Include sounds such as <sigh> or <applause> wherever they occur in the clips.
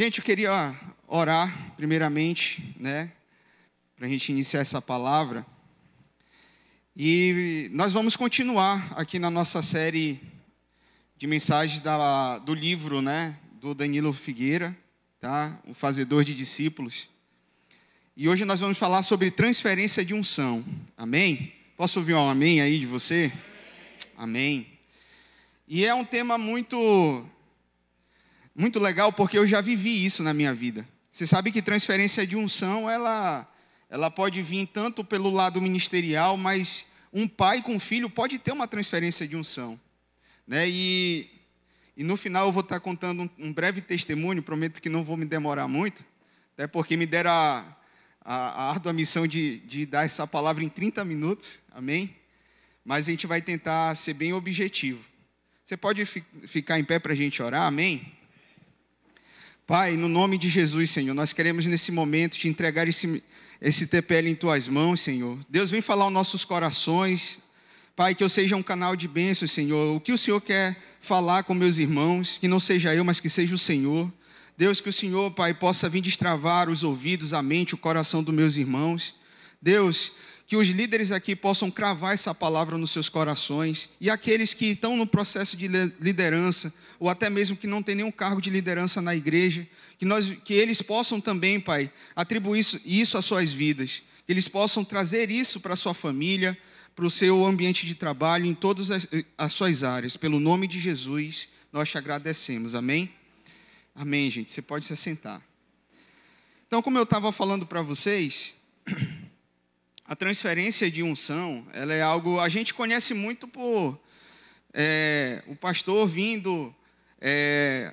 Gente, eu queria orar, primeiramente, né, para a gente iniciar essa palavra. E nós vamos continuar aqui na nossa série de mensagens da, do livro, né, do Danilo Figueira, tá, o Fazedor de Discípulos. E hoje nós vamos falar sobre transferência de unção. Amém? Posso ouvir um amém aí de você? Amém. E é um tema muito muito legal porque eu já vivi isso na minha vida. Você sabe que transferência de unção, ela, ela pode vir tanto pelo lado ministerial, mas um pai com filho pode ter uma transferência de unção. Né? E, e no final eu vou estar contando um, um, breve testemunho, prometo que não vou me demorar muito, até porque me deram a, a, a árdua missão de, de dar essa palavra em 30 minutos, amém? Mas a gente vai tentar ser bem objetivo. Você pode fi, ficar em pé para a gente orar, amém? Pai, no nome de Jesus, Senhor, nós queremos nesse momento te entregar esse, esse TPL em tuas mãos, Senhor. Deus, vem falar aos nossos corações. Pai, que eu seja um canal de bênçãos, Senhor. O que o Senhor quer falar com meus irmãos, que não seja eu, mas que seja o Senhor. Deus, que o Senhor, Pai, possa vir destravar os ouvidos, a mente, o coração dos meus irmãos. Deus, que os líderes aqui possam cravar essa palavra nos seus corações e aqueles que estão no processo de liderança ou até mesmo que não tem nenhum cargo de liderança na igreja, que nós que eles possam também, Pai, atribuir isso, isso às suas vidas, que eles possam trazer isso para a sua família, para o seu ambiente de trabalho, em todas as, as suas áreas. Pelo nome de Jesus, nós te agradecemos. Amém? Amém, gente. Você pode se assentar. Então, como eu estava falando para vocês, <clears throat> a transferência de unção, ela é algo a gente conhece muito por é, o pastor vindo é,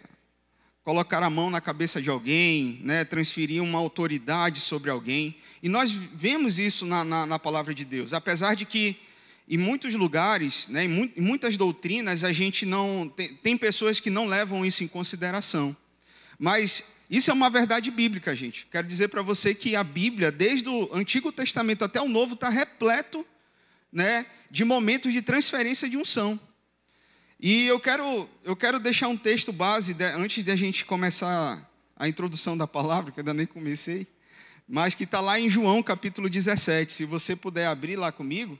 colocar a mão na cabeça de alguém, né, transferir uma autoridade sobre alguém. E nós vemos isso na, na, na palavra de Deus, apesar de que em muitos lugares, né, em, em muitas doutrinas, a gente não tem, tem pessoas que não levam isso em consideração. Mas isso é uma verdade bíblica, gente. Quero dizer para você que a Bíblia, desde o Antigo Testamento até o Novo, está repleto né, de momentos de transferência de unção. E eu quero, eu quero deixar um texto base, de, antes de a gente começar a introdução da palavra, que eu ainda nem comecei, mas que está lá em João capítulo 17. Se você puder abrir lá comigo.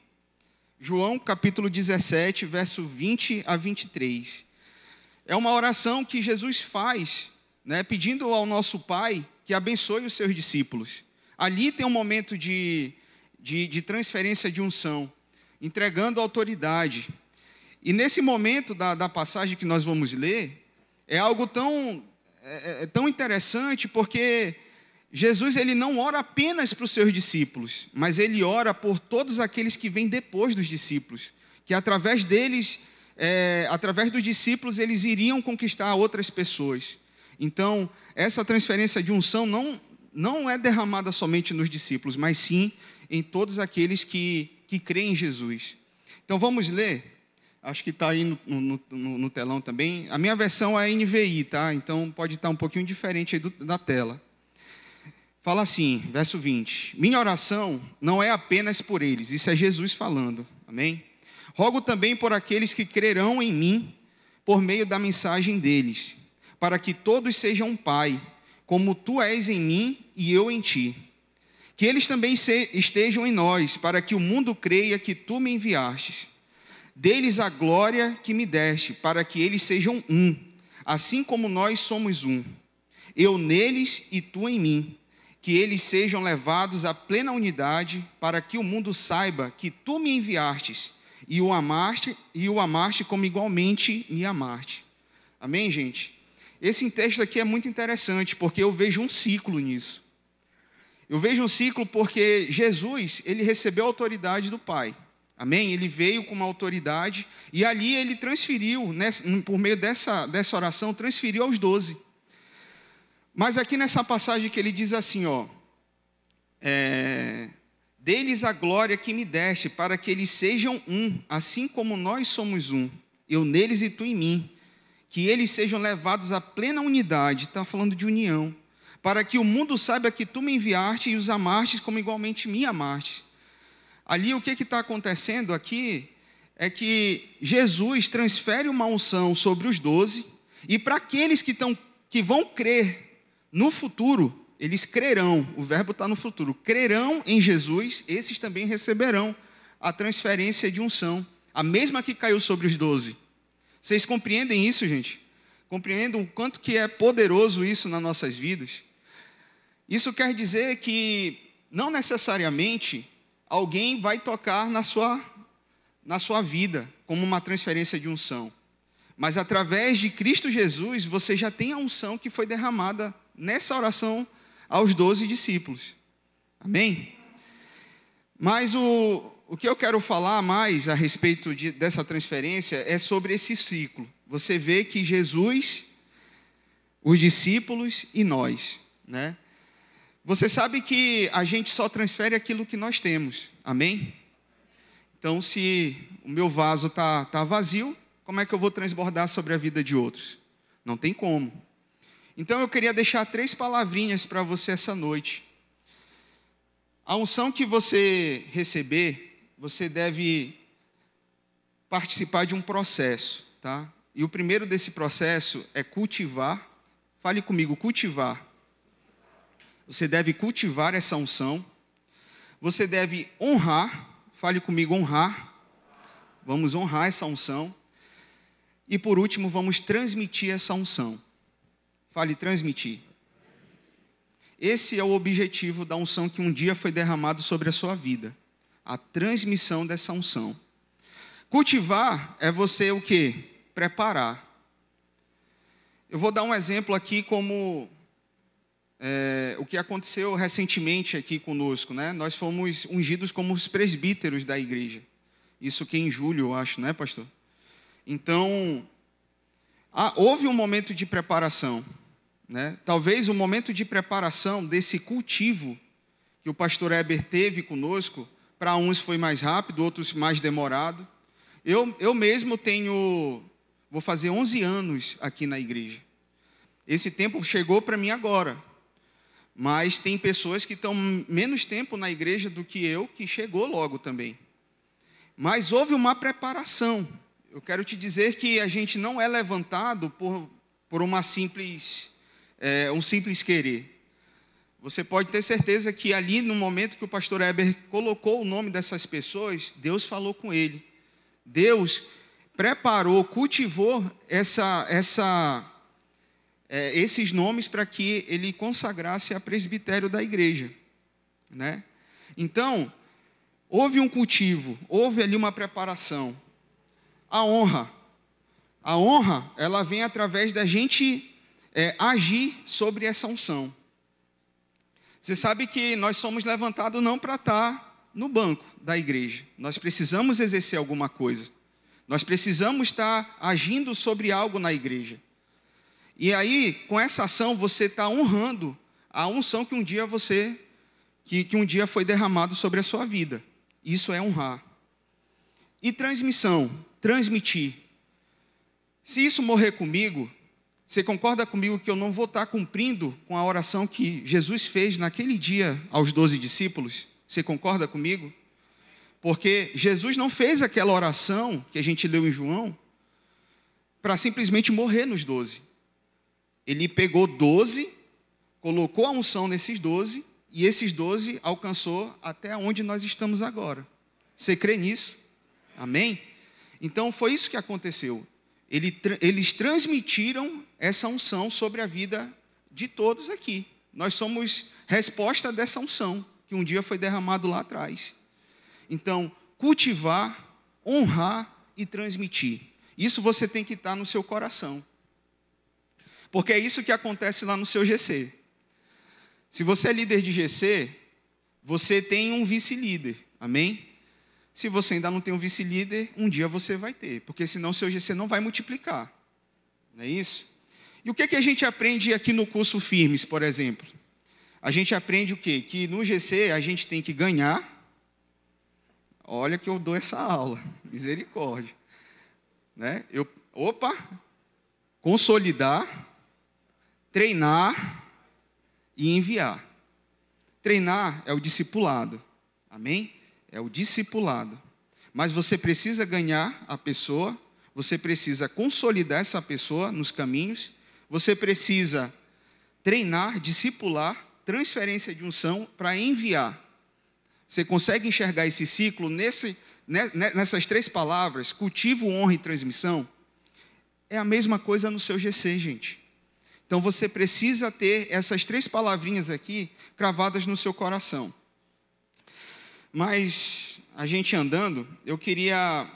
João capítulo 17, verso 20 a 23. É uma oração que Jesus faz né, pedindo ao nosso Pai que abençoe os seus discípulos. Ali tem um momento de, de, de transferência de unção, entregando autoridade. E nesse momento da, da passagem que nós vamos ler, é algo tão, é, é tão interessante, porque Jesus ele não ora apenas para os seus discípulos, mas ele ora por todos aqueles que vêm depois dos discípulos, que através deles, é, através dos discípulos, eles iriam conquistar outras pessoas. Então, essa transferência de unção não, não é derramada somente nos discípulos, mas sim em todos aqueles que, que creem em Jesus. Então, vamos ler. Acho que está aí no, no, no, no, telão também. A minha versão é NVI, tá? Então, pode estar um pouquinho diferente aí do, da tela. Fala assim, verso 20: Minha oração não é apenas por eles, isso é Jesus falando, amém? Rogo também por aqueles que crerão em mim por meio da mensagem deles para que todos sejam pai, como tu és em mim e eu em ti. Que eles também estejam em nós, para que o mundo creia que tu me enviastes. Deles a glória que me deste, para que eles sejam um, assim como nós somos um. Eu neles e tu em mim. Que eles sejam levados à plena unidade, para que o mundo saiba que tu me enviastes e o amaste e o amaste como igualmente me amaste. Amém, gente? Esse texto aqui é muito interessante, porque eu vejo um ciclo nisso. Eu vejo um ciclo porque Jesus, ele recebeu a autoridade do Pai. Amém? Ele veio com uma autoridade e ali ele transferiu, por meio dessa, dessa oração, transferiu aos doze. Mas aqui nessa passagem que ele diz assim, ó, é, deles a glória que me deste, para que eles sejam um, assim como nós somos um, eu neles e tu em mim, que eles sejam levados à plena unidade, está falando de união, para que o mundo saiba que tu me enviaste e os amaste como igualmente me amaste. Ali o que está acontecendo aqui é que Jesus transfere uma unção sobre os doze, e para aqueles que, tão, que vão crer no futuro, eles crerão, o verbo está no futuro, crerão em Jesus, esses também receberão a transferência de unção, a mesma que caiu sobre os doze. Vocês compreendem isso, gente? Compreendem o quanto que é poderoso isso nas nossas vidas? Isso quer dizer que não necessariamente alguém vai tocar na sua, na sua vida como uma transferência de unção. Mas através de Cristo Jesus, você já tem a unção que foi derramada nessa oração aos doze discípulos. Amém? Mas o, o que eu quero falar mais a respeito de, dessa transferência é sobre esse ciclo. Você vê que Jesus, os discípulos e nós, né? Você sabe que a gente só transfere aquilo que nós temos. Amém? Então, se o meu vaso está tá vazio, como é que eu vou transbordar sobre a vida de outros? Não tem como. Então, eu queria deixar três palavrinhas para você essa noite. A unção que você receber, você deve participar de um processo, tá? E o primeiro desse processo é cultivar. Fale comigo, cultivar você deve cultivar essa unção. Você deve honrar. Fale comigo, honrar. Vamos honrar essa unção. E por último, vamos transmitir essa unção. Fale transmitir. Esse é o objetivo da unção que um dia foi derramado sobre a sua vida. A transmissão dessa unção. Cultivar é você o que? Preparar. Eu vou dar um exemplo aqui como é, o que aconteceu recentemente aqui conosco, né? Nós fomos ungidos como os presbíteros da igreja. Isso que em julho, eu acho, né, pastor? Então, há, houve um momento de preparação, né? Talvez o momento de preparação desse cultivo que o pastor Eber teve conosco, para uns foi mais rápido, outros mais demorado. Eu, eu mesmo tenho, vou fazer 11 anos aqui na igreja. Esse tempo chegou para mim agora. Mas tem pessoas que estão menos tempo na igreja do que eu, que chegou logo também. Mas houve uma preparação. Eu quero te dizer que a gente não é levantado por, por uma simples, é, um simples querer. Você pode ter certeza que ali, no momento que o pastor Eber colocou o nome dessas pessoas, Deus falou com ele. Deus preparou, cultivou essa, essa é, esses nomes para que ele consagrasse a presbitério da igreja. Né? Então, houve um cultivo, houve ali uma preparação. A honra. A honra, ela vem através da gente é, agir sobre essa unção. Você sabe que nós somos levantados não para estar no banco da igreja. Nós precisamos exercer alguma coisa. Nós precisamos estar agindo sobre algo na igreja. E aí, com essa ação, você está honrando a unção que um dia você, que, que um dia foi derramado sobre a sua vida. Isso é honrar. E transmissão, transmitir. Se isso morrer comigo, você concorda comigo que eu não vou estar cumprindo com a oração que Jesus fez naquele dia aos doze discípulos? Você concorda comigo? Porque Jesus não fez aquela oração que a gente leu em João para simplesmente morrer nos doze. Ele pegou doze, colocou a unção nesses doze, e esses doze alcançou até onde nós estamos agora. Você crê nisso? Amém? Então foi isso que aconteceu. eles transmitiram essa unção sobre a vida de todos aqui. Nós somos resposta dessa unção que um dia foi derramado lá atrás. Então, cultivar, honrar e transmitir. Isso você tem que estar no seu coração. Porque é isso que acontece lá no seu GC. Se você é líder de GC, você tem um vice-líder. Amém? Se você ainda não tem um vice-líder, um dia você vai ter, porque senão seu GC não vai multiplicar. Não é isso? E o que, que a gente aprende aqui no curso Firmes, por exemplo? A gente aprende o quê? Que no GC a gente tem que ganhar. Olha que eu dou essa aula, <laughs> misericórdia. Né? Eu, opa, consolidar, treinar e enviar. Treinar é o discipulado. Amém? É o discipulado. Mas você precisa ganhar a pessoa, você precisa consolidar essa pessoa nos caminhos, você precisa treinar, discipular, transferência de unção para enviar. Você consegue enxergar esse ciclo nesse, nessas três palavras, cultivo, honra e transmissão? É a mesma coisa no seu GC, gente. Então você precisa ter essas três palavrinhas aqui cravadas no seu coração. Mas a gente andando, eu queria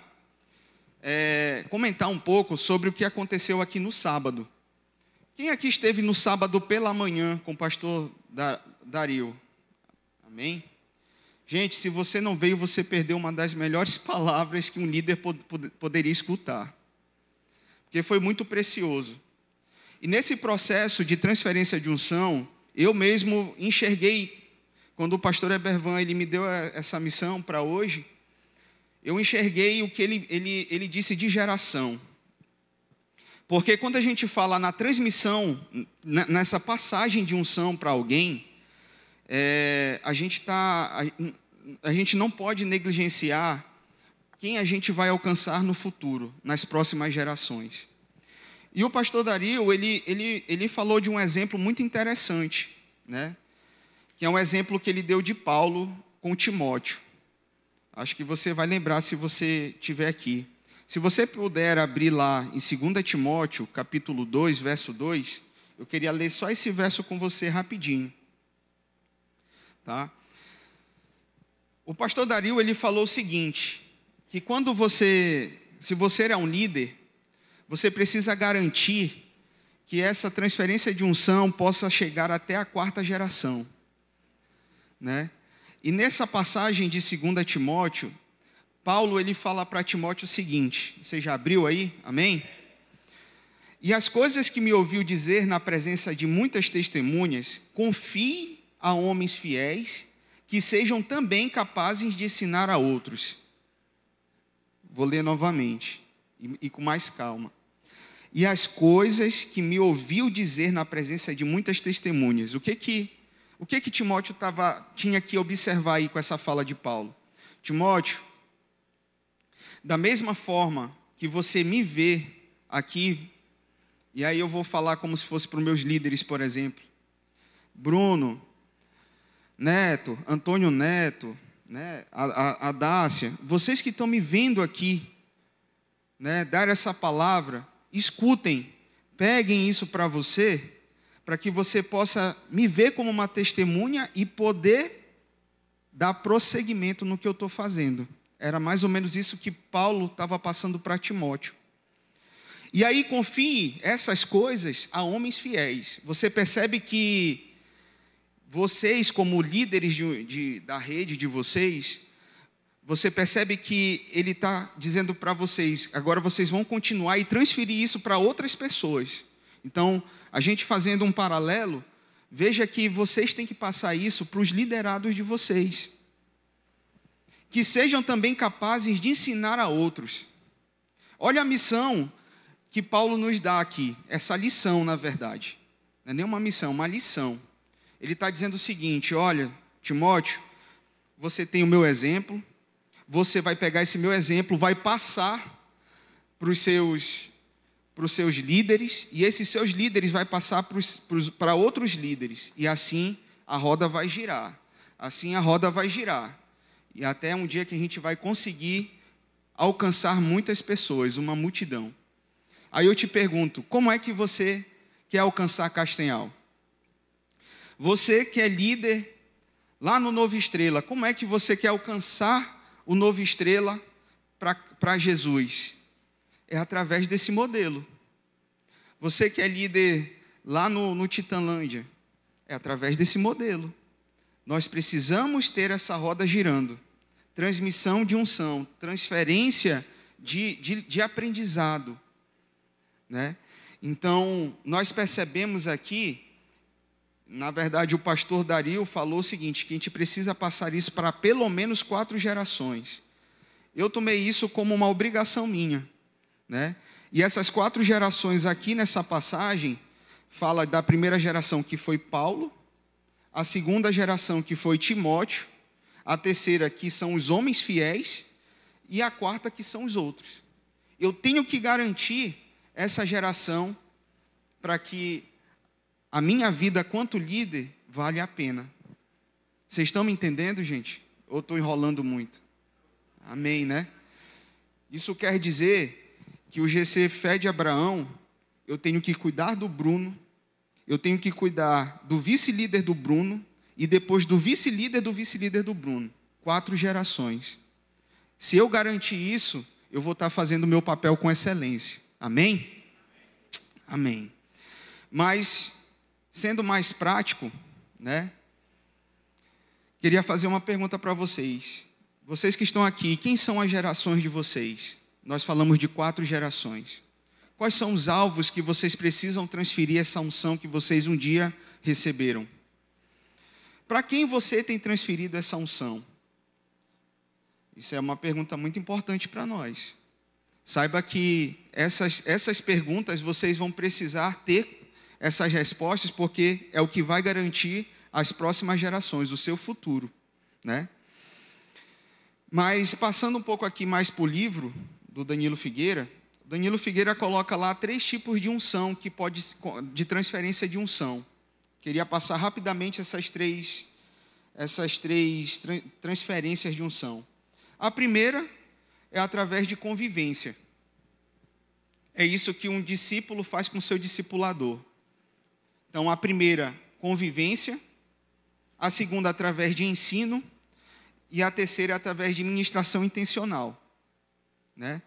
é, comentar um pouco sobre o que aconteceu aqui no sábado. Quem aqui esteve no sábado pela manhã com o pastor Dario? Amém? Gente, se você não veio, você perdeu uma das melhores <laughs> palavras que um líder pod poderia escutar. Porque foi muito precioso. E nesse processo de transferência de unção, eu mesmo enxerguei, quando o pastor Ebervan ele me deu essa missão para hoje, eu enxerguei o que ele, ele, ele disse de geração. Porque quando a gente fala na transmissão, nessa passagem de unção para alguém, é, a gente tá, a, a gente não pode negligenciar quem a gente vai alcançar no futuro, nas próximas gerações. E o pastor Dario, ele, ele, ele falou de um exemplo muito interessante, né? que é um exemplo que ele deu de Paulo com Timóteo. Acho que você vai lembrar se você estiver aqui. Se você puder abrir lá em 2 Timóteo, capítulo 2, verso 2, eu queria ler só esse verso com você rapidinho. Tá? O pastor Dario, ele falou o seguinte, que quando você, se você é um líder, você precisa garantir que essa transferência de unção possa chegar até a quarta geração. Né? E nessa passagem de 2 Timóteo, Paulo ele fala para Timóteo o seguinte: você já abriu aí? Amém? E as coisas que me ouviu dizer na presença de muitas testemunhas, confie a homens fiéis que sejam também capazes de ensinar a outros. Vou ler novamente e, e com mais calma. E as coisas que me ouviu dizer na presença de muitas testemunhas. O que que o que que Timóteo tava, tinha que observar aí com essa fala de Paulo? Timóteo, da mesma forma que você me vê aqui, e aí eu vou falar como se fosse para os meus líderes, por exemplo. Bruno, Neto, Antônio Neto, né, a, a, a Dácia, vocês que estão me vendo aqui, né, dar essa palavra, escutem, peguem isso para você para que você possa me ver como uma testemunha e poder dar prosseguimento no que eu estou fazendo. Era mais ou menos isso que Paulo estava passando para Timóteo. E aí confie essas coisas a homens fiéis. Você percebe que vocês, como líderes de, de, da rede de vocês, você percebe que ele está dizendo para vocês, agora vocês vão continuar e transferir isso para outras pessoas. Então, a gente fazendo um paralelo, veja que vocês têm que passar isso para os liderados de vocês. Que sejam também capazes de ensinar a outros. Olha a missão que Paulo nos dá aqui, essa lição, na verdade. Não é nenhuma missão, uma lição. Ele está dizendo o seguinte: olha, Timóteo, você tem o meu exemplo, você vai pegar esse meu exemplo, vai passar para os seus para os seus líderes, e esses seus líderes vai passar para outros líderes, e assim a roda vai girar. Assim a roda vai girar. E até um dia que a gente vai conseguir alcançar muitas pessoas, uma multidão. Aí eu te pergunto, como é que você quer alcançar Castanhal? Você que é líder lá no Novo Estrela, como é que você quer alcançar o Novo Estrela para Jesus? é através desse modelo. Você que é líder lá no, no Titanlândia, é através desse modelo. Nós precisamos ter essa roda girando. Transmissão de unção, transferência de, de, de aprendizado. Né? Então, nós percebemos aqui, na verdade, o pastor Dario falou o seguinte: que a gente precisa passar isso para pelo menos quatro gerações. Eu tomei isso como uma obrigação minha. Né? E essas quatro gerações aqui nessa passagem fala da primeira geração que foi Paulo, a segunda geração que foi Timóteo, a terceira que são os homens fiéis e a quarta que são os outros. Eu tenho que garantir essa geração para que a minha vida quanto líder vale a pena. Vocês estão me entendendo, gente? Ou estou enrolando muito? Amém, né? Isso quer dizer que o GC Fé de Abraão, eu tenho que cuidar do Bruno, eu tenho que cuidar do vice-líder do Bruno e depois do vice-líder do vice-líder do Bruno. Quatro gerações. Se eu garantir isso, eu vou estar fazendo o meu papel com excelência. Amém? Amém. Mas, sendo mais prático, né? Queria fazer uma pergunta para vocês. Vocês que estão aqui, quem são as gerações de vocês? Nós falamos de quatro gerações. Quais são os alvos que vocês precisam transferir essa unção que vocês um dia receberam? Para quem você tem transferido essa unção? Isso é uma pergunta muito importante para nós. Saiba que essas, essas perguntas vocês vão precisar ter essas respostas, porque é o que vai garantir as próximas gerações, o seu futuro, né? Mas passando um pouco aqui mais para o livro do Danilo Figueira, Danilo Figueira coloca lá três tipos de unção que pode de transferência de unção. Queria passar rapidamente essas três essas três transferências de unção. A primeira é através de convivência. É isso que um discípulo faz com seu discipulador. Então, a primeira, convivência a segunda através de ensino e a terceira através de ministração intencional. Né?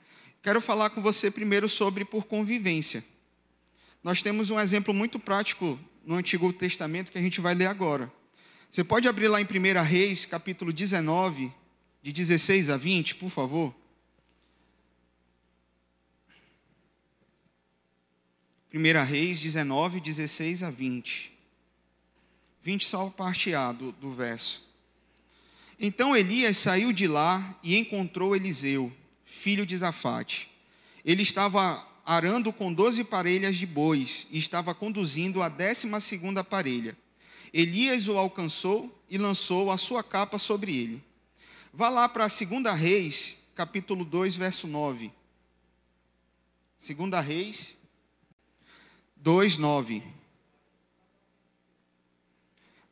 Quero falar com você primeiro sobre por convivência. Nós temos um exemplo muito prático no Antigo Testamento que a gente vai ler agora. Você pode abrir lá em 1 Reis, capítulo 19, de 16 a 20, por favor? 1 Reis 19, 16 a 20. 20 só parte A do, do verso. Então Elias saiu de lá e encontrou Eliseu, filho de Zafate. Ele estava arando com doze parelhas de bois e estava conduzindo a décima segunda parelha. Elias o alcançou e lançou a sua capa sobre ele. Vá lá para a segunda Reis, capítulo 2, verso 9. Segunda Reis 2, 9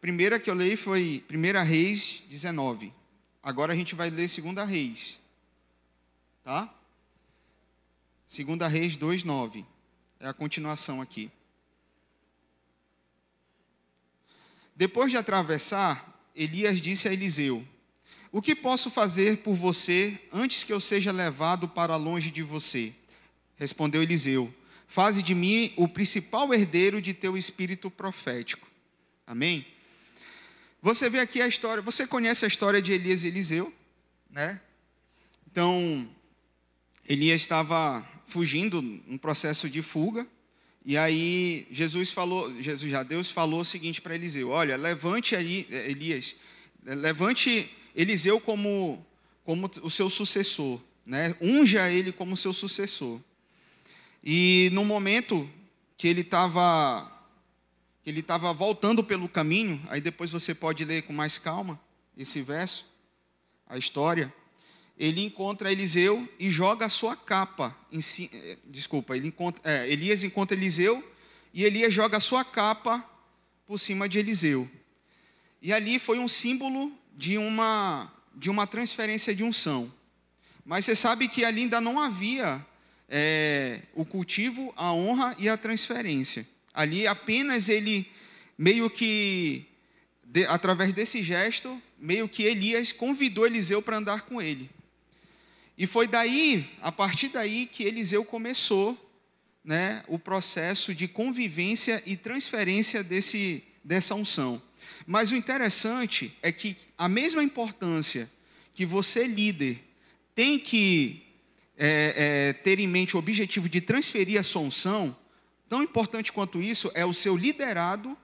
primeira que eu li foi 1 Reis 19. Agora a gente vai ler 2 Reis. Tá? 2 Reis 2, 9. É a continuação aqui. Depois de atravessar, Elias disse a Eliseu: O que posso fazer por você antes que eu seja levado para longe de você? Respondeu Eliseu: Faze de mim o principal herdeiro de teu espírito profético. Amém? Você vê aqui a história, você conhece a história de Elias e Eliseu, né? Então, Elias estava fugindo, um processo de fuga, e aí Jesus falou, Jesus já Deus falou o seguinte para Eliseu: Olha, levante ali, eh, Elias, eh, levante Eliseu como como o seu sucessor, né? Unja ele como seu sucessor. E no momento que ele estava ele estava voltando pelo caminho, aí depois você pode ler com mais calma esse verso, a história. Ele encontra Eliseu e joga a sua capa em eh, desculpa, ele encontra, é, Elias encontra Eliseu e Elias joga a sua capa por cima de Eliseu. E ali foi um símbolo de uma de uma transferência de unção. Mas você sabe que ali ainda não havia é, o cultivo, a honra e a transferência. Ali apenas ele, meio que, de, através desse gesto, meio que Elias convidou Eliseu para andar com ele. E foi daí, a partir daí, que Eliseu começou né, o processo de convivência e transferência desse, dessa unção. Mas o interessante é que a mesma importância que você, líder, tem que é, é, ter em mente o objetivo de transferir a sua unção, Tão importante quanto isso é o seu liderado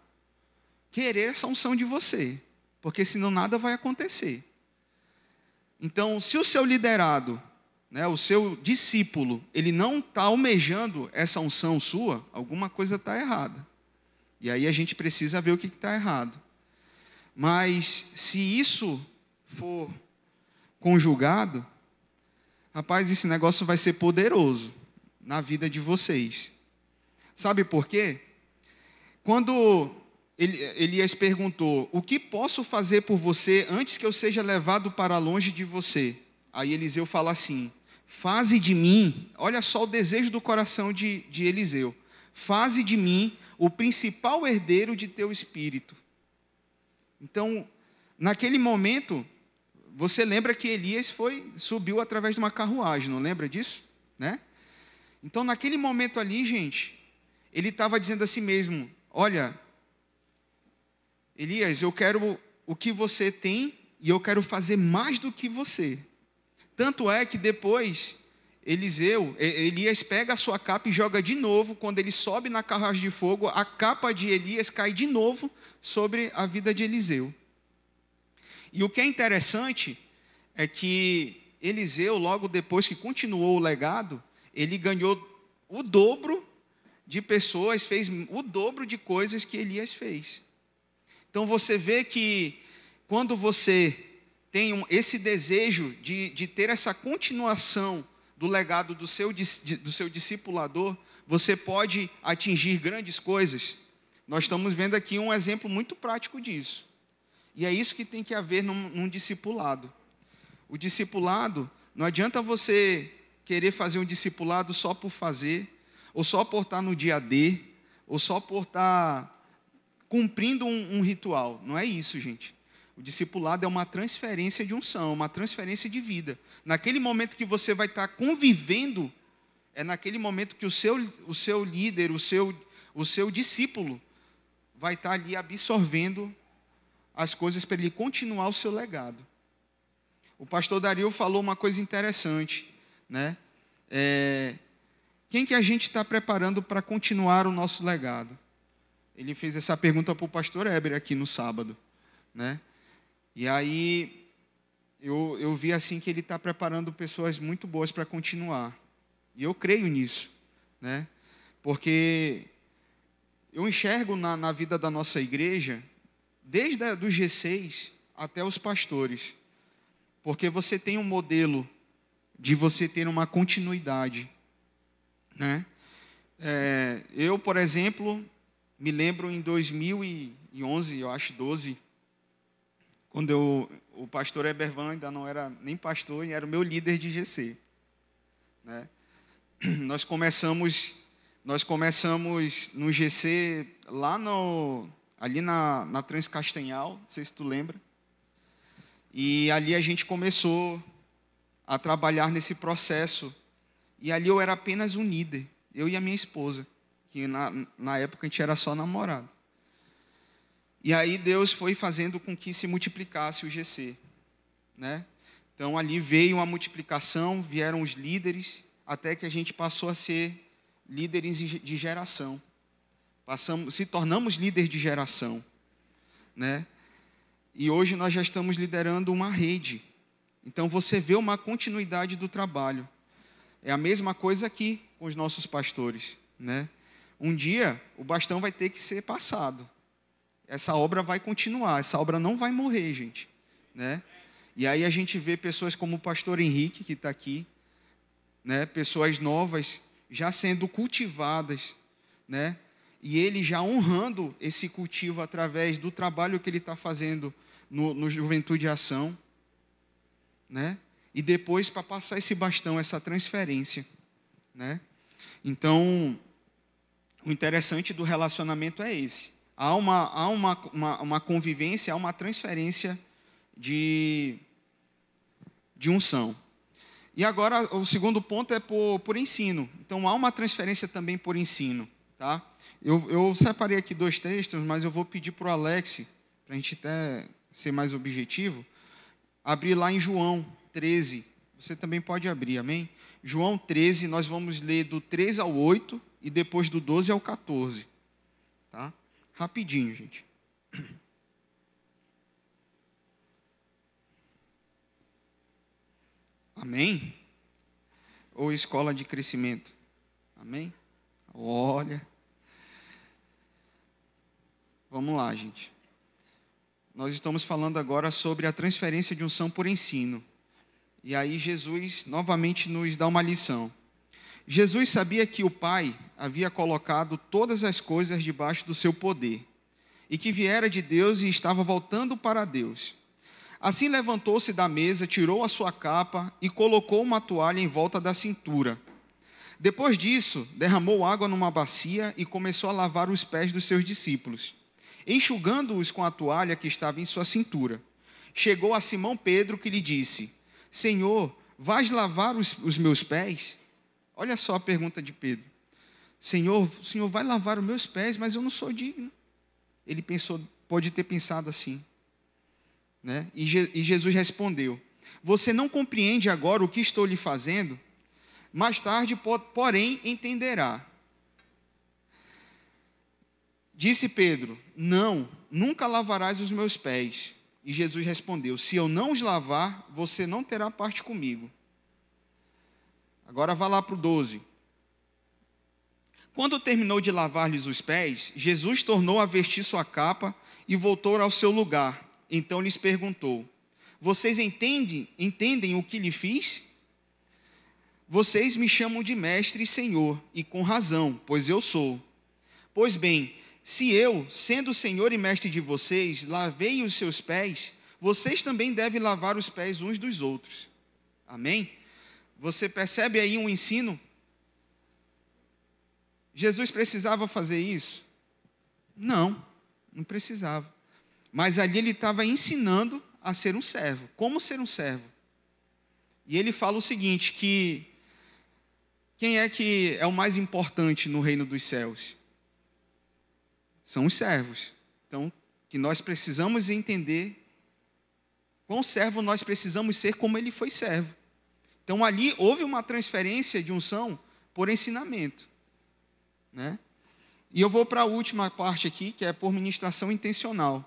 querer essa unção de você, porque senão nada vai acontecer. Então, se o seu liderado, né, o seu discípulo, ele não está almejando essa unção sua, alguma coisa está errada. E aí a gente precisa ver o que está errado. Mas se isso for conjugado, rapaz, esse negócio vai ser poderoso na vida de vocês. Sabe por quê? quando Elias perguntou: O que posso fazer por você antes que eu seja levado para longe de você? Aí Eliseu fala assim: Faze de mim, olha só o desejo do coração de, de Eliseu: Faze de mim o principal herdeiro de teu espírito. Então, naquele momento, você lembra que Elias foi subiu através de uma carruagem, não lembra disso, né? Então, naquele momento ali, gente, ele estava dizendo a si mesmo: Olha, Elias, eu quero o que você tem e eu quero fazer mais do que você. Tanto é que depois Eliseu, Elias pega a sua capa e joga de novo. Quando ele sobe na carruagem de fogo, a capa de Elias cai de novo sobre a vida de Eliseu. E o que é interessante é que Eliseu, logo depois que continuou o legado, ele ganhou o dobro de pessoas, fez o dobro de coisas que Elias fez. Então você vê que quando você tem um, esse desejo de, de ter essa continuação do legado do seu, do seu discipulador, você pode atingir grandes coisas. Nós estamos vendo aqui um exemplo muito prático disso. E é isso que tem que haver num, num discipulado. O discipulado, não adianta você querer fazer um discipulado só por fazer, ou só por estar no dia D, ou só por estar cumprindo um, um ritual. Não é isso, gente. O discipulado é uma transferência de unção, uma transferência de vida. Naquele momento que você vai estar convivendo, é naquele momento que o seu, o seu líder, o seu, o seu discípulo, vai estar ali absorvendo as coisas para ele continuar o seu legado. O pastor Dario falou uma coisa interessante, né? É, quem que a gente está preparando para continuar o nosso legado? Ele fez essa pergunta para o pastor Eber aqui no sábado, né? E aí eu, eu vi assim que ele está preparando pessoas muito boas para continuar. E eu creio nisso, né? Porque eu enxergo na, na vida da nossa igreja, desde a, do G6 até os pastores, porque você tem um modelo de você ter uma continuidade, né? É, eu, por exemplo, me lembro em 2011, eu acho 12, quando eu, o pastor Ebervan ainda não era nem pastor e era o meu líder de GC. Né? <clears throat> Nós começamos, nós começamos no GC lá no, ali na, na Transcastanhal, não sei se tu lembra. E ali a gente começou a trabalhar nesse processo. E ali eu era apenas um líder, eu e a minha esposa que na, na época a gente era só namorado. E aí Deus foi fazendo com que se multiplicasse o GC, né? Então ali veio uma multiplicação, vieram os líderes, até que a gente passou a ser líderes de geração. Passamos, se tornamos líderes de geração, né? E hoje nós já estamos liderando uma rede. Então você vê uma continuidade do trabalho. É a mesma coisa aqui com os nossos pastores, né? Um dia o bastão vai ter que ser passado. Essa obra vai continuar, essa obra não vai morrer, gente. Né? E aí a gente vê pessoas como o pastor Henrique, que está aqui, né? pessoas novas já sendo cultivadas, né? e ele já honrando esse cultivo através do trabalho que ele está fazendo no, no Juventude Ação. Né? E depois para passar esse bastão, essa transferência. Né? Então, o interessante do relacionamento é esse. Há uma, há uma, uma, uma convivência, há uma transferência de, de unção. E agora, o segundo ponto é por, por ensino. Então, há uma transferência também por ensino. Tá? Eu, eu separei aqui dois textos, mas eu vou pedir para o Alex, para a gente até ser mais objetivo, abrir lá em João 13. Você também pode abrir, amém? João 13, nós vamos ler do 3 ao 8 e depois do 12 ao 14. Tá? Rapidinho, gente. Amém? Ou escola de crescimento? Amém? Olha. Vamos lá, gente. Nós estamos falando agora sobre a transferência de unção por ensino. E aí Jesus novamente nos dá uma lição. Jesus sabia que o Pai havia colocado todas as coisas debaixo do seu poder, e que viera de Deus e estava voltando para Deus. Assim levantou-se da mesa, tirou a sua capa e colocou uma toalha em volta da cintura. Depois disso, derramou água numa bacia e começou a lavar os pés dos seus discípulos, enxugando-os com a toalha que estava em sua cintura. Chegou a Simão Pedro que lhe disse: Senhor, vais lavar os, os meus pés? Olha só a pergunta de Pedro. Senhor, o Senhor vai lavar os meus pés, mas eu não sou digno. Ele pensou, pode ter pensado assim. Né? E, Je, e Jesus respondeu: Você não compreende agora o que estou lhe fazendo? Mais tarde, porém, entenderá. Disse Pedro: Não, nunca lavarás os meus pés. E Jesus respondeu: Se eu não os lavar, você não terá parte comigo. Agora vá lá para o 12. Quando terminou de lavar-lhes os pés, Jesus tornou a vestir sua capa e voltou ao seu lugar. Então lhes perguntou: Vocês entendem, entendem o que lhe fiz? Vocês me chamam de mestre e senhor, e com razão, pois eu sou. Pois bem, se eu, sendo senhor e mestre de vocês, lavei os seus pés, vocês também devem lavar os pés uns dos outros. Amém? Você percebe aí um ensino? Jesus precisava fazer isso? Não, não precisava. Mas ali ele estava ensinando a ser um servo. Como ser um servo? E ele fala o seguinte: que quem é que é o mais importante no reino dos céus? São os servos. Então, que nós precisamos entender quão servo nós precisamos ser como ele foi servo. Então ali houve uma transferência de unção por ensinamento, né? E eu vou para a última parte aqui, que é por ministração intencional.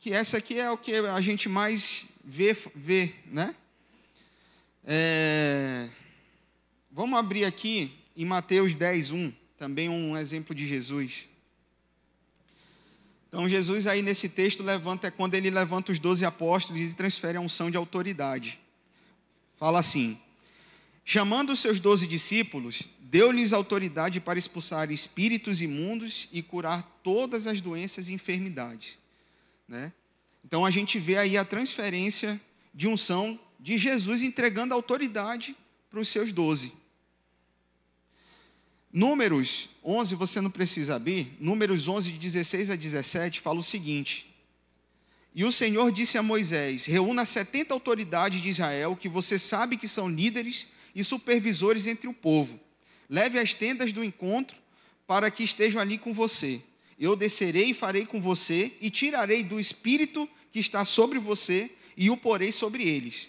Que essa aqui é o que a gente mais vê, vê né? É... Vamos abrir aqui em Mateus 10, 1, também um exemplo de Jesus. Então, Jesus aí nesse texto levanta, é quando ele levanta os doze apóstolos e transfere a unção de autoridade. Fala assim: chamando os seus doze discípulos, deu-lhes autoridade para expulsar espíritos imundos e curar todas as doenças e enfermidades. Né? Então a gente vê aí a transferência de unção de Jesus entregando autoridade para os seus doze. Números 11, você não precisa abrir, Números 11, de 16 a 17, fala o seguinte: E o Senhor disse a Moisés: Reúna 70 autoridades de Israel, que você sabe que são líderes e supervisores entre o povo. Leve as tendas do encontro para que estejam ali com você. Eu descerei e farei com você, e tirarei do espírito que está sobre você e o porei sobre eles.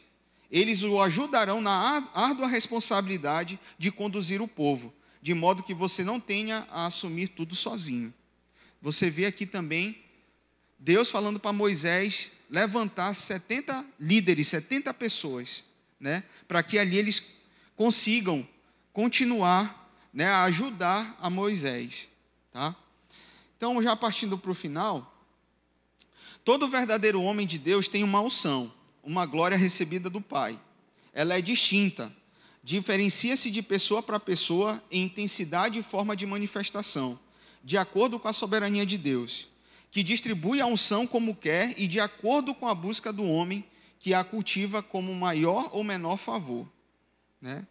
Eles o ajudarão na árdua responsabilidade de conduzir o povo de modo que você não tenha a assumir tudo sozinho. Você vê aqui também Deus falando para Moisés levantar 70 líderes, 70 pessoas, né, para que ali eles consigam continuar né, a ajudar a Moisés. Tá? Então, já partindo para o final, todo verdadeiro homem de Deus tem uma unção, uma glória recebida do Pai. Ela é distinta, diferencia-se de pessoa para pessoa em intensidade e forma de manifestação, de acordo com a soberania de Deus, que distribui a unção como quer e de acordo com a busca do homem, que a cultiva como maior ou menor favor. Né?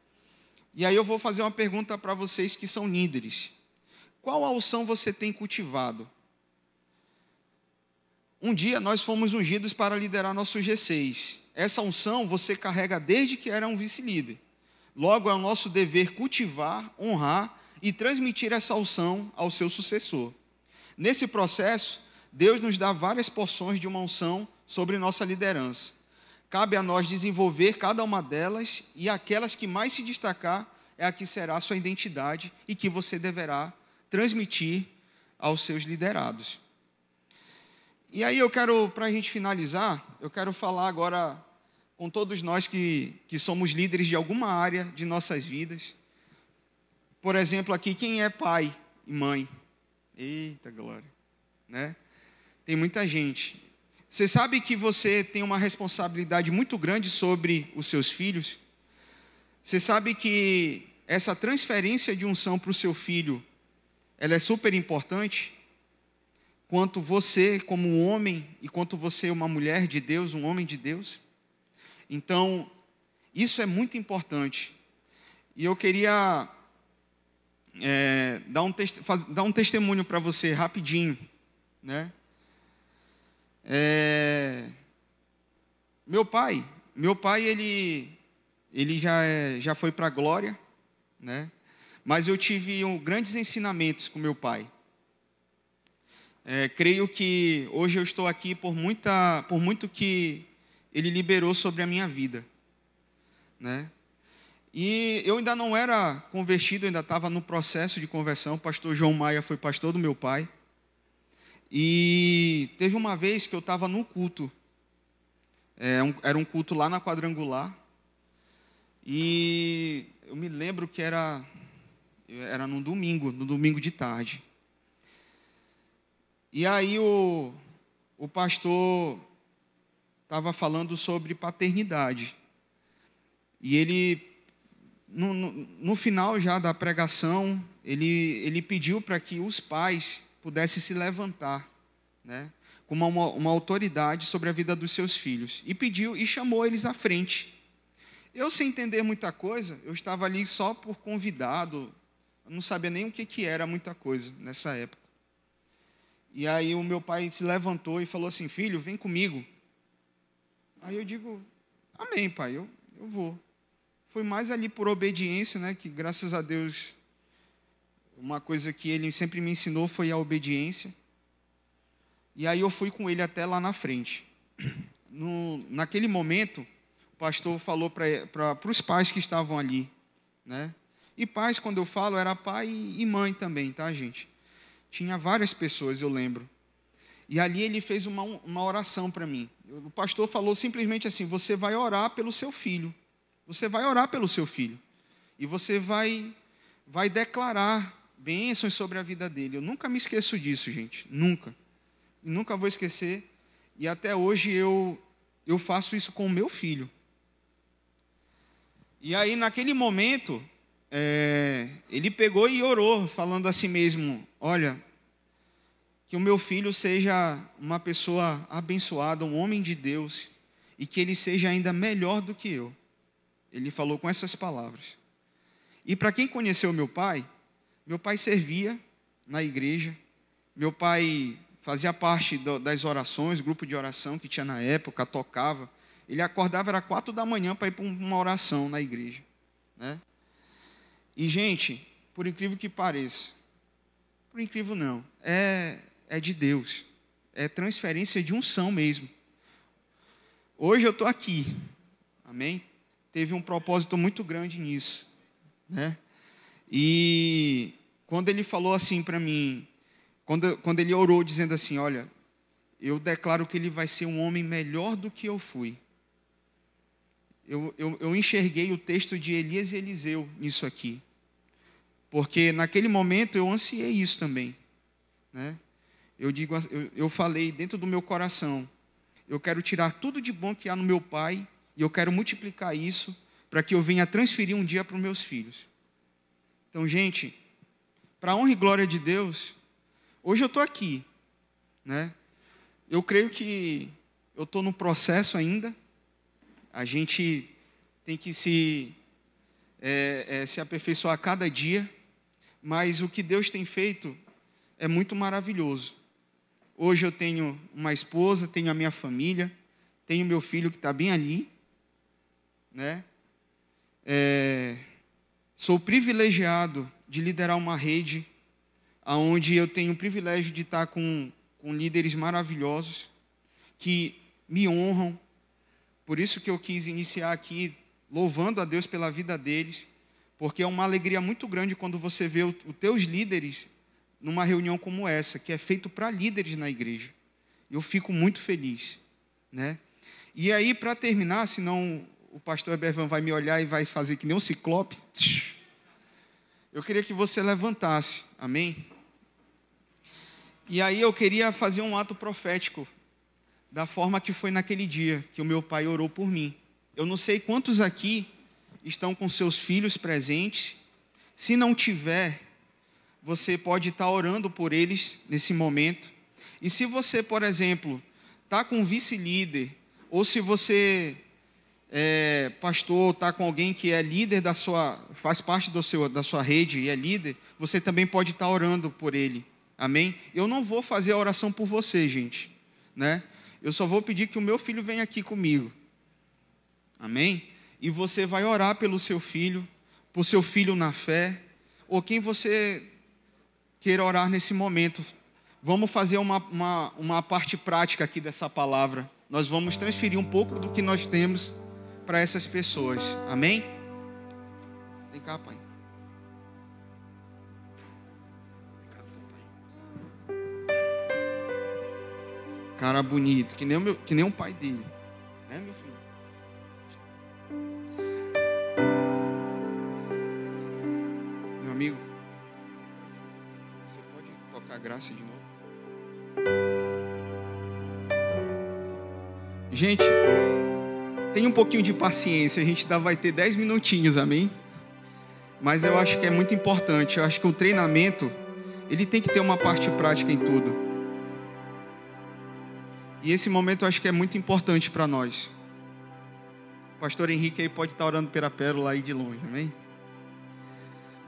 E aí eu vou fazer uma pergunta para vocês que são líderes. Qual a unção você tem cultivado? Um dia nós fomos ungidos para liderar nosso G6. Essa unção você carrega desde que era um vice-líder. Logo, é o nosso dever cultivar, honrar e transmitir essa unção ao seu sucessor. Nesse processo, Deus nos dá várias porções de uma unção sobre nossa liderança. Cabe a nós desenvolver cada uma delas e aquelas que mais se destacar é a que será a sua identidade e que você deverá transmitir aos seus liderados. E aí eu quero, para a gente finalizar, eu quero falar agora com todos nós que, que somos líderes de alguma área de nossas vidas. Por exemplo, aqui, quem é pai e mãe? Eita glória, né? Tem muita gente. Você sabe que você tem uma responsabilidade muito grande sobre os seus filhos? Você sabe que essa transferência de unção para o seu filho, ela é super importante, quanto você como um homem e quanto você uma mulher de Deus, um homem de Deus. Então, isso é muito importante. E eu queria é, dar, um dar um testemunho para você rapidinho, né? É, meu pai, meu pai ele ele já é, já foi para a glória, né? Mas eu tive um, grandes ensinamentos com meu pai. É, creio que hoje eu estou aqui por muita, por muito que ele liberou sobre a minha vida, né? E eu ainda não era convertido, ainda estava no processo de conversão. O pastor João Maia foi pastor do meu pai. E teve uma vez que eu estava no culto. É, era um culto lá na quadrangular. E eu me lembro que era, era no domingo, no domingo de tarde. E aí o, o pastor estava falando sobre paternidade. E ele, no, no, no, final já da pregação, ele, ele pediu para que os pais pudessem se levantar, né, com uma, uma autoridade sobre a vida dos seus filhos. E pediu e chamou eles à frente. Eu, sem entender muita coisa, eu estava ali só por convidado, eu não sabia nem o que, que era muita coisa nessa época. E aí o meu pai se levantou e falou assim: Filho, vem comigo. Aí eu digo: Amém, pai, eu, eu vou. Foi mais ali por obediência, né? Que graças a Deus, uma coisa que ele sempre me ensinou foi a obediência. E aí eu fui com ele até lá na frente. No, naquele momento, pastor falou para os pais que estavam ali, né? E pais, quando eu falo, era pai e mãe também, tá, gente? Tinha várias pessoas, eu lembro. E ali ele fez uma, uma oração para mim. O pastor falou simplesmente assim: Você vai orar pelo seu filho. Você vai orar pelo seu filho. E você vai, vai declarar bênçãos sobre a vida dele. Eu nunca me esqueço disso, gente. Nunca. Nunca vou esquecer. E até hoje eu, eu faço isso com o meu filho. E aí, naquele momento, é, ele pegou e orou, falando a si mesmo: Olha, que o meu filho seja uma pessoa abençoada, um homem de Deus, e que ele seja ainda melhor do que eu. Ele falou com essas palavras. E para quem conheceu meu pai, meu pai servia na igreja, meu pai fazia parte das orações, grupo de oração que tinha na época, tocava. Ele acordava, era quatro da manhã para ir para uma oração na igreja. Né? E, gente, por incrível que pareça, por incrível não, é, é de Deus. É transferência de unção mesmo. Hoje eu estou aqui, amém? Teve um propósito muito grande nisso, né? E quando ele falou assim para mim, quando, quando ele orou dizendo assim: Olha, eu declaro que ele vai ser um homem melhor do que eu fui eu, eu, eu enxerguei o texto de Elias e Eliseu nisso aqui. Porque naquele momento eu ansiei isso também. Né? Eu, digo, eu, eu falei dentro do meu coração: eu quero tirar tudo de bom que há no meu pai e eu quero multiplicar isso para que eu venha transferir um dia para os meus filhos. Então, gente, para honra e glória de Deus, hoje eu estou aqui. Né? Eu creio que eu estou no processo ainda, a gente tem que se, é, é, se aperfeiçoar a cada dia, mas o que Deus tem feito é muito maravilhoso. Hoje eu tenho uma esposa, tenho a minha família, tenho meu filho que está bem ali, né? É, sou privilegiado de liderar uma rede onde eu tenho o privilégio de estar com, com líderes maravilhosos que me honram, por isso que eu quis iniciar aqui louvando a Deus pela vida deles, porque é uma alegria muito grande quando você vê os teus líderes numa reunião como essa, que é feito para líderes na igreja. Eu fico muito feliz, né? E aí, para terminar, senão o pastor Ebervan vai me olhar e vai fazer que nem um ciclope. Eu queria que você levantasse, amém? E aí eu queria fazer um ato profético da forma que foi naquele dia que o meu pai orou por mim. Eu não sei quantos aqui estão com seus filhos presentes Se não tiver, você pode estar orando por eles nesse momento. E se você, por exemplo, está com um vice-líder, ou se você é pastor, está com alguém que é líder da sua, faz parte do seu, da sua rede e é líder, você também pode estar orando por ele. Amém? Eu não vou fazer a oração por você, gente, né? Eu só vou pedir que o meu filho venha aqui comigo. Amém? E você vai orar pelo seu filho, por seu filho na fé, ou quem você queira orar nesse momento. Vamos fazer uma, uma, uma parte prática aqui dessa palavra. Nós vamos transferir um pouco do que nós temos para essas pessoas. Amém? Vem cá, pai. Cara bonito, que nem, o meu, que nem o pai dele. Né, meu filho? Meu amigo, você pode tocar graça de novo? Gente, tenha um pouquinho de paciência, a gente ainda vai ter 10 minutinhos, amém? Mas eu acho que é muito importante, eu acho que o treinamento, ele tem que ter uma parte prática em tudo. E esse momento eu acho que é muito importante para nós. O pastor Henrique aí pode estar orando pela pérola aí de longe, amém?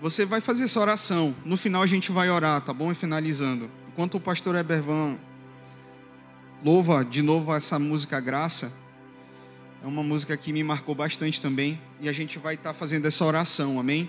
Você vai fazer essa oração. No final a gente vai orar, tá bom? E finalizando. Enquanto o pastor Ebervan louva de novo essa música Graça, é uma música que me marcou bastante também. E a gente vai estar fazendo essa oração, amém?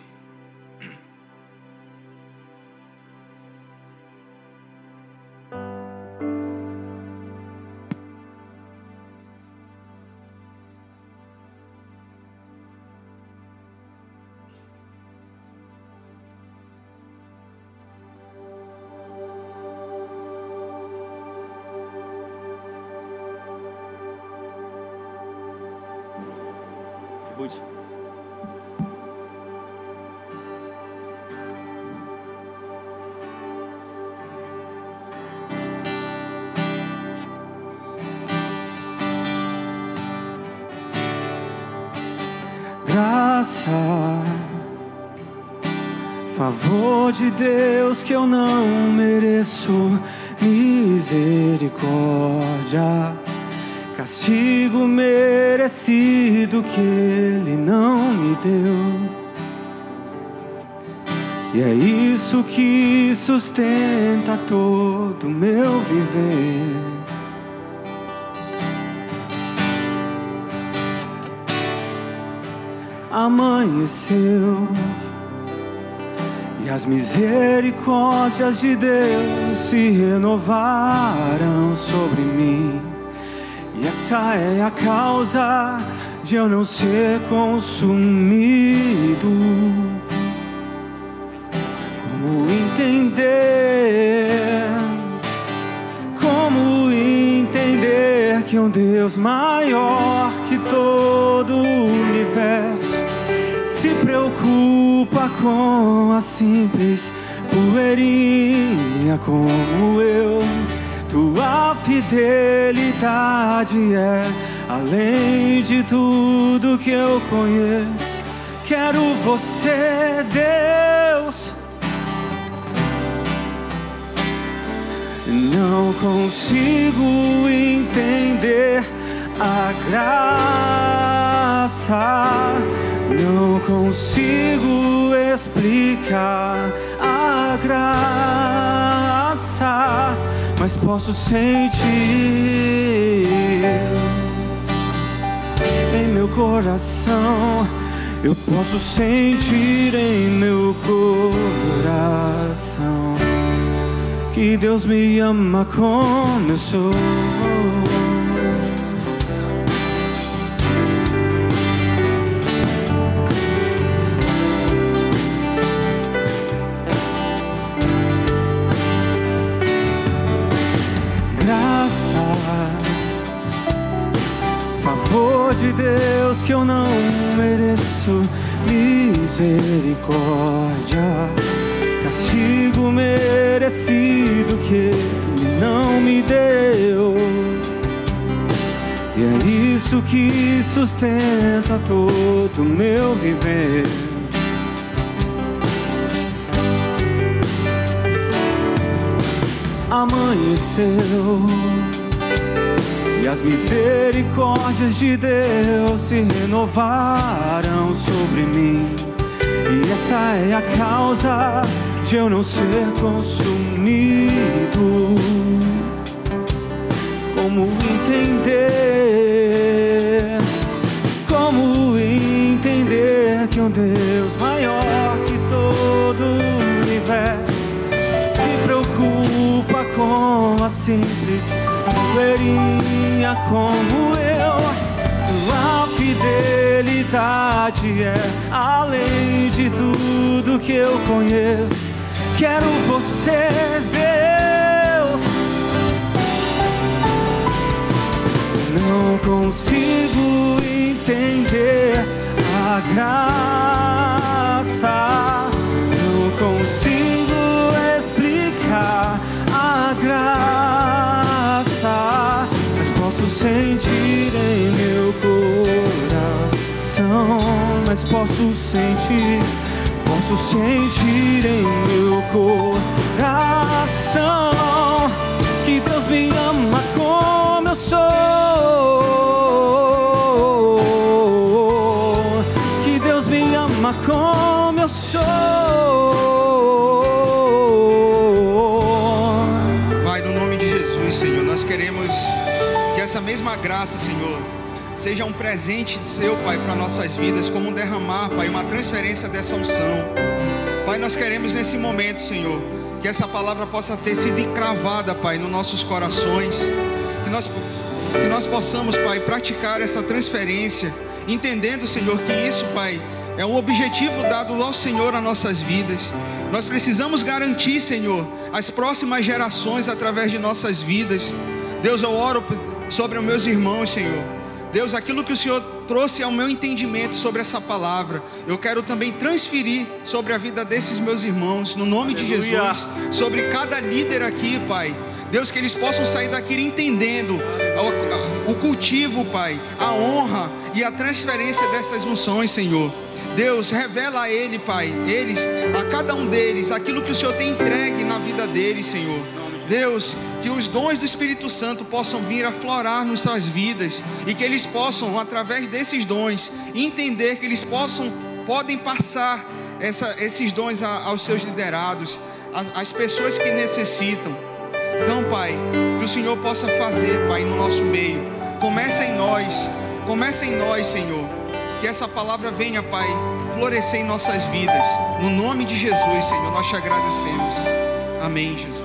De Deus que eu não mereço misericórdia, castigo merecido que Ele não me deu. E é isso que sustenta todo meu viver. Amanheceu e as misericórdias de Deus se renovaram sobre mim. E essa é a causa de eu não ser consumido. Como entender? Como entender que um Deus maior que todo o universo se preocupa com a simples poeirinha como eu. Tua fidelidade é além de tudo que eu conheço. Quero você, Deus. Não consigo entender a graça não consigo explicar a graça, mas posso sentir em meu coração. Eu posso sentir em meu coração que Deus me ama como eu sou. de Deus que eu não mereço. Misericórdia, castigo merecido que não me deu. E é isso que sustenta todo meu viver. Amanheceu as misericórdias de Deus se renovaram sobre mim. E essa é a causa de eu não ser consumido. Como entender? Como entender que um Deus com a simples poeirinha como eu? Tua fidelidade é além de tudo que eu conheço. Quero você, Deus. Não consigo entender a graça. Não consigo explicar graça. Mas posso sentir em meu coração. Mas posso sentir Posso sentir em meu coração que Deus me ama como eu sou. Que Deus me ama como eu sou. Graça, Senhor, seja um presente seu, Pai, para nossas vidas, como um derramar, Pai, uma transferência dessa unção. Pai, nós queremos nesse momento, Senhor, que essa palavra possa ter sido encravada, Pai, nos nossos corações, que nós, que nós possamos, Pai, praticar essa transferência, entendendo, Senhor, que isso, Pai, é um objetivo dado ao Senhor às nossas vidas. Nós precisamos garantir, Senhor, as próximas gerações através de nossas vidas. Deus, eu oro sobre os meus irmãos, Senhor. Deus, aquilo que o Senhor trouxe ao meu entendimento sobre essa palavra, eu quero também transferir sobre a vida desses meus irmãos, no nome Aleluia. de Jesus, sobre cada líder aqui, Pai. Deus, que eles possam sair daqui entendendo o cultivo, Pai, a honra e a transferência dessas unções, Senhor. Deus, revela a ele, Pai, eles, a cada um deles, aquilo que o Senhor tem entregue na vida deles, Senhor. Deus, que os dons do Espírito Santo possam vir a florar nas suas vidas e que eles possam, através desses dons, entender que eles possam, podem passar essa, esses dons a, aos seus liderados, às pessoas que necessitam. Então, Pai, que o Senhor possa fazer, Pai, no nosso meio. Começa em nós, começa em nós, Senhor. Que essa palavra venha, Pai, florescer em nossas vidas. No nome de Jesus, Senhor, nós te agradecemos. Amém, Jesus.